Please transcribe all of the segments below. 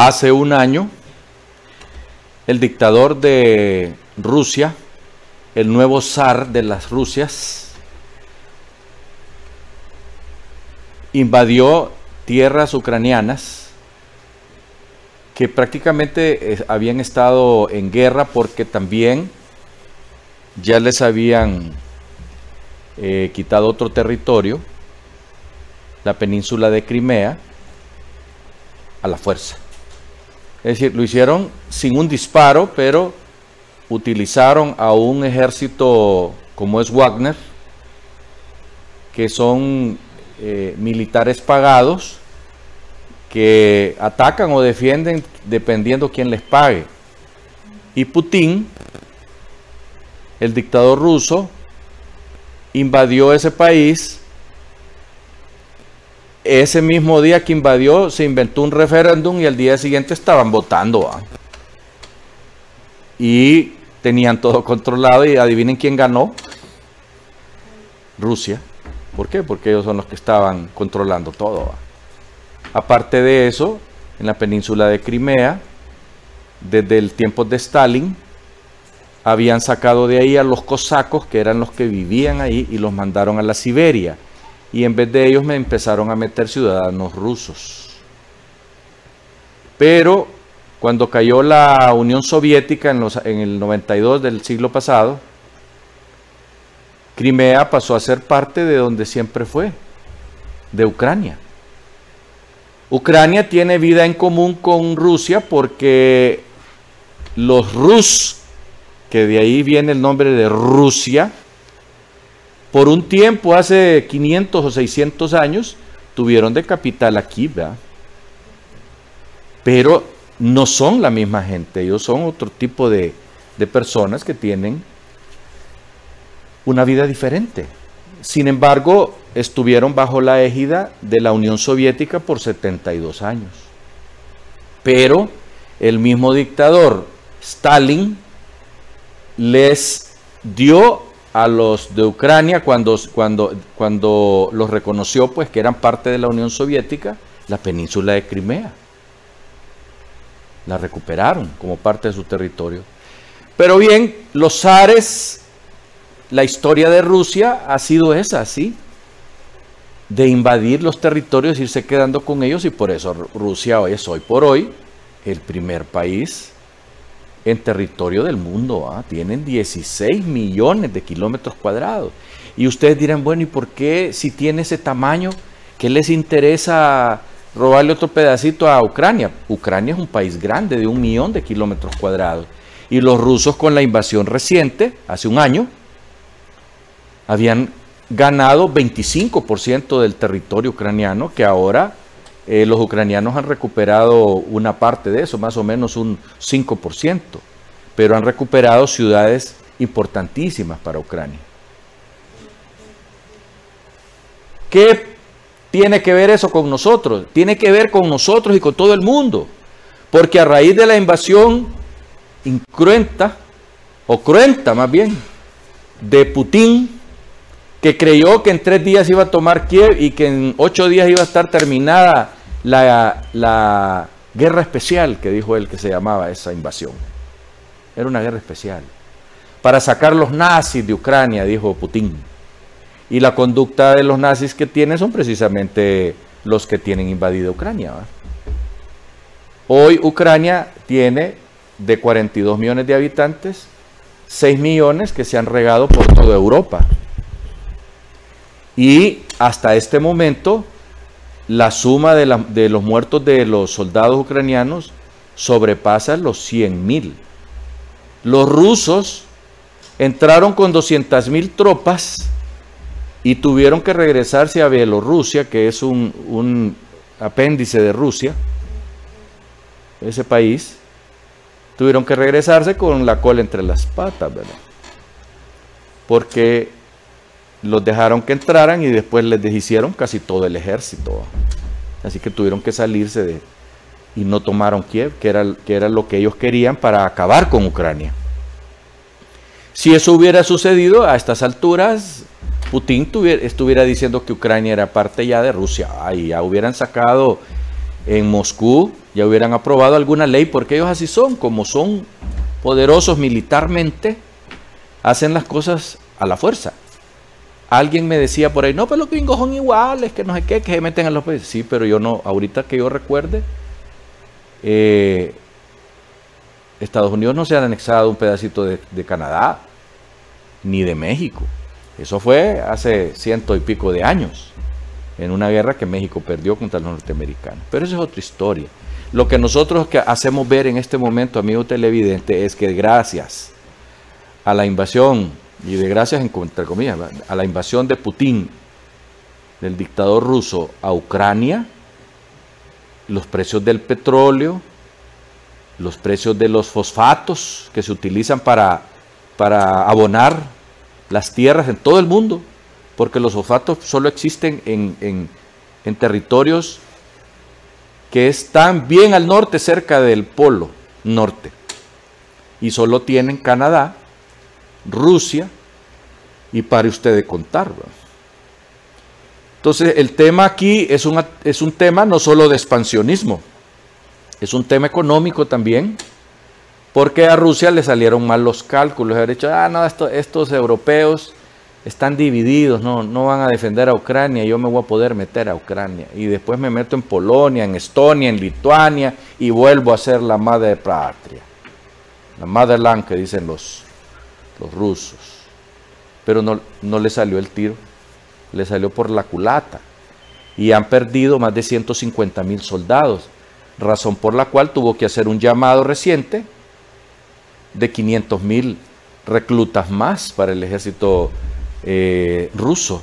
Hace un año, el dictador de Rusia, el nuevo zar de las Rusias, invadió tierras ucranianas que prácticamente eh, habían estado en guerra porque también ya les habían eh, quitado otro territorio, la península de Crimea, a la fuerza. Es decir, lo hicieron sin un disparo, pero utilizaron a un ejército como es Wagner, que son eh, militares pagados, que atacan o defienden dependiendo quién les pague. Y Putin, el dictador ruso, invadió ese país. Ese mismo día que invadió se inventó un referéndum y al día siguiente estaban votando. Y tenían todo controlado y adivinen quién ganó. Rusia. ¿Por qué? Porque ellos son los que estaban controlando todo. Aparte de eso, en la península de Crimea, desde el tiempo de Stalin, habían sacado de ahí a los cosacos, que eran los que vivían ahí, y los mandaron a la Siberia. Y en vez de ellos me empezaron a meter ciudadanos rusos. Pero cuando cayó la Unión Soviética en, el 92 del siglo pasado, Crimea pasó a ser parte de donde siempre fue, de Ucrania. Ucrania tiene vida en común con Rusia porque los Rus que de ahí viene el nombre de Rusia, por un tiempo, hace 500 o 600 años, tuvieron de capital aquí, ¿verdad? Pero no son la misma gente, ellos son otro tipo de, de personas que tienen una vida diferente. Sin embargo, estuvieron bajo la égida de la Unión Soviética por 72 años. Pero el mismo dictador Stalin les dio a los de Ucrania cuando, cuando, cuando los reconoció pues que eran parte de la Unión Soviética, la península de Crimea. La recuperaron como parte de su territorio. Pero bien, los zares, la historia de Rusia ha sido esa, ¿sí? De invadir los territorios, irse quedando con ellos y por eso Rusia hoy es hoy por hoy el primer país en territorio del mundo. ¿ah? Tienen 16 millones de kilómetros cuadrados. Y ustedes dirán, bueno, ¿y por qué si tiene ese tamaño, qué les interesa robarle otro pedacito a Ucrania? Ucrania es un país grande de un millón de kilómetros cuadrados. Y los rusos con la invasión reciente, hace un año, habían ganado 25% del territorio ucraniano que ahora eh, los ucranianos han recuperado una parte de eso, más o menos un 5%, pero han recuperado ciudades importantísimas para Ucrania. ¿Qué tiene que ver eso con nosotros? Tiene que ver con nosotros y con todo el mundo, porque a raíz de la invasión incruenta, o cruenta más bien, de Putin, que creyó que en tres días iba a tomar Kiev y que en ocho días iba a estar terminada la, guerra especial que dijo él que se llamaba esa invasión. Era una guerra especial. Para sacar los nazis de Ucrania, dijo Putin. Y la conducta de los nazis que tienen son precisamente los que tienen invadida Ucrania. Hoy Ucrania tiene de 42 millones de habitantes, 6 millones que se han regado por toda Europa. Y hasta este momento la suma de, los muertos de los soldados ucranianos sobrepasa los 100 mil. Los rusos entraron con 200 mil tropas y tuvieron que regresarse a Bielorrusia, que es un, apéndice de Rusia, ese país, tuvieron que regresarse con la cola entre las patas, ¿verdad? Porque los dejaron que entraran y después les deshicieron casi todo el ejército. Así que tuvieron que salirse de y no tomaron Kiev, que era, que era lo que ellos querían para acabar con Ucrania. Si eso hubiera sucedido a estas alturas, Putin estuviera diciendo que Ucrania era parte ya de Rusia y ya hubieran sacado en Moscú ya hubieran aprobado alguna ley, porque ellos así son, como son poderosos militarmente, hacen las cosas a la fuerza. Alguien me decía por ahí, no, pero los gringos son iguales, que no sé qué, que se meten a los países. Sí, pero yo no, ahorita que yo recuerde, eh, Estados Unidos no se ha anexado un pedacito de, de, Canadá, ni de México. Eso fue hace ciento y pico de años, en una guerra que México perdió contra los norteamericanos. Pero eso es otra historia. Lo que nosotros que hacemos ver en este momento, amigo televidente, es que gracias a la invasión, y de gracias entre comillas, a la invasión de Putin, del dictador ruso a Ucrania, los precios del petróleo, los precios de los fosfatos que se utilizan para, para abonar las tierras en todo el mundo, porque los fosfatos solo existen en, en, territorios que están bien al norte, cerca del polo norte, y solo tienen Canadá, Rusia, y para usted contar. Entonces, el tema aquí es, es un tema no solo de expansionismo, es un tema económico también, porque a Rusia le salieron mal los cálculos. Ha dicho, ah, no, estos europeos están divididos, no, no van a defender a Ucrania, yo me voy a poder meter a Ucrania. Y después me meto en Polonia, en Estonia, en Lituania y vuelvo a ser la madre patria. La motherland que dicen los, los rusos. Pero no, no le salió el tiro, le salió por la culata. Y han perdido más de 150 mil soldados razón por la cual tuvo que hacer un llamado reciente de 500 mil reclutas más para el ejército eh, ruso.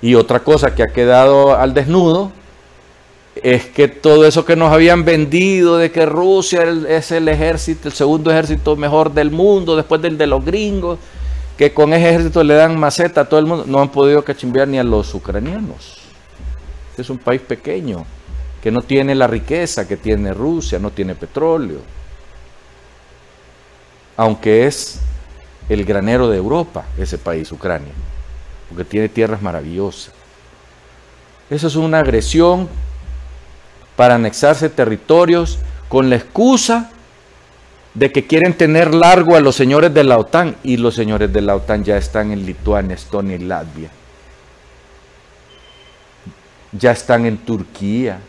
Y otra cosa que ha quedado al desnudo es que todo eso que nos habían vendido de que Rusia es el ejército, el segundo ejército mejor del mundo, después del de los gringos, que con ese ejército le dan maceta a todo el mundo, no han podido cachimbear ni a los ucranianos. Es un país pequeño que no tiene la riqueza que tiene Rusia, no tiene petróleo, aunque es el granero de Europa, ese país, Ucrania, porque tiene tierras maravillosas. Eso es una agresión para anexarse territorios con la excusa de que quieren tener largo a los señores de la OTAN y los señores de la OTAN ya están en Lituania, Estonia y Latvia. Ya están en Turquía,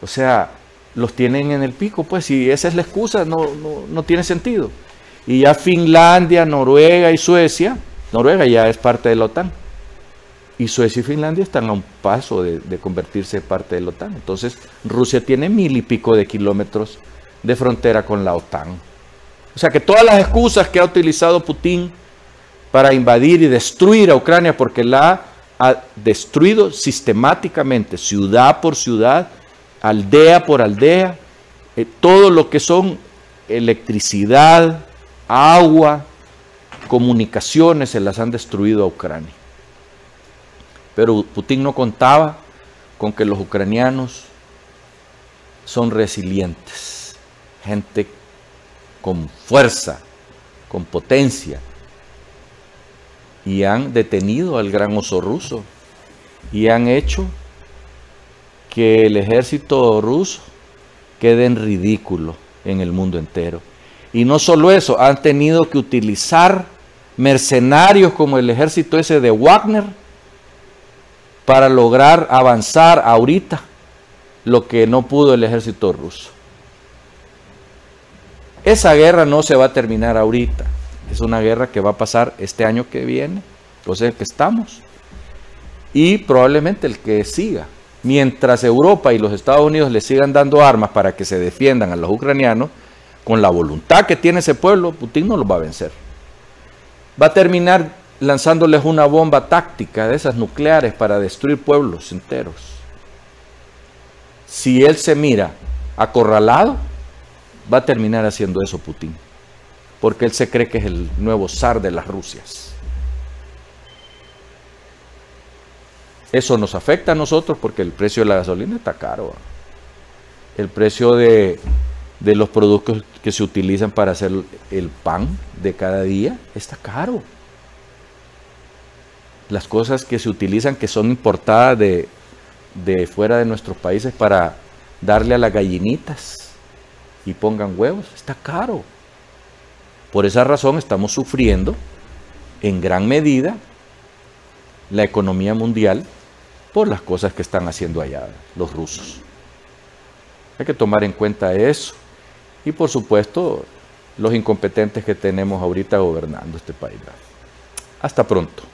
o sea, los tienen en el pico, pues si esa es la excusa, no, no, tiene sentido. Y ya Finlandia, Noruega y Suecia, Noruega ya es parte de la OTAN. Y Suecia y Finlandia están a un paso de, convertirse en parte de la OTAN. Entonces, Rusia tiene mil y pico de kilómetros de frontera con la OTAN. O sea que todas las excusas que ha utilizado Putin para invadir y destruir a Ucrania, porque la ha destruido sistemáticamente, ciudad por ciudad, aldea por aldea, eh, todo lo que son electricidad, agua, comunicaciones se las han destruido a Ucrania. Pero Putin no contaba con que los ucranianos son resilientes, gente con fuerza, con potencia, y han detenido al gran oso ruso y han hecho que el ejército ruso quede en ridículo en el mundo entero. Y no solo eso, han tenido que utilizar mercenarios como el ejército ese de Wagner para lograr avanzar ahorita lo que no pudo el ejército ruso. Esa guerra no se va a terminar ahorita, es una guerra que va a pasar este año que viene, o sea que estamos, y probablemente el que siga mientras Europa y los Estados Unidos le sigan dando armas para que se defiendan a los ucranianos, con la voluntad que tiene ese pueblo, Putin no los va a vencer. Va a terminar lanzándoles una bomba táctica de esas nucleares para destruir pueblos enteros. Si él se mira acorralado, va a terminar haciendo eso Putin, porque él se cree que es el nuevo zar de las Rusias. Eso nos afecta a nosotros porque el precio de la gasolina está caro. El precio de, los productos que se utilizan para hacer el pan de cada día está caro. Las cosas que se utilizan que son importadas de, de fuera de nuestros países para darle a las gallinitas y pongan huevos. Está caro. Por esa razón estamos sufriendo en gran medida la economía mundial por las cosas que están haciendo allá los rusos. Hay que tomar en cuenta eso. Y por supuesto, los incompetentes que tenemos ahorita gobernando este país. Hasta pronto.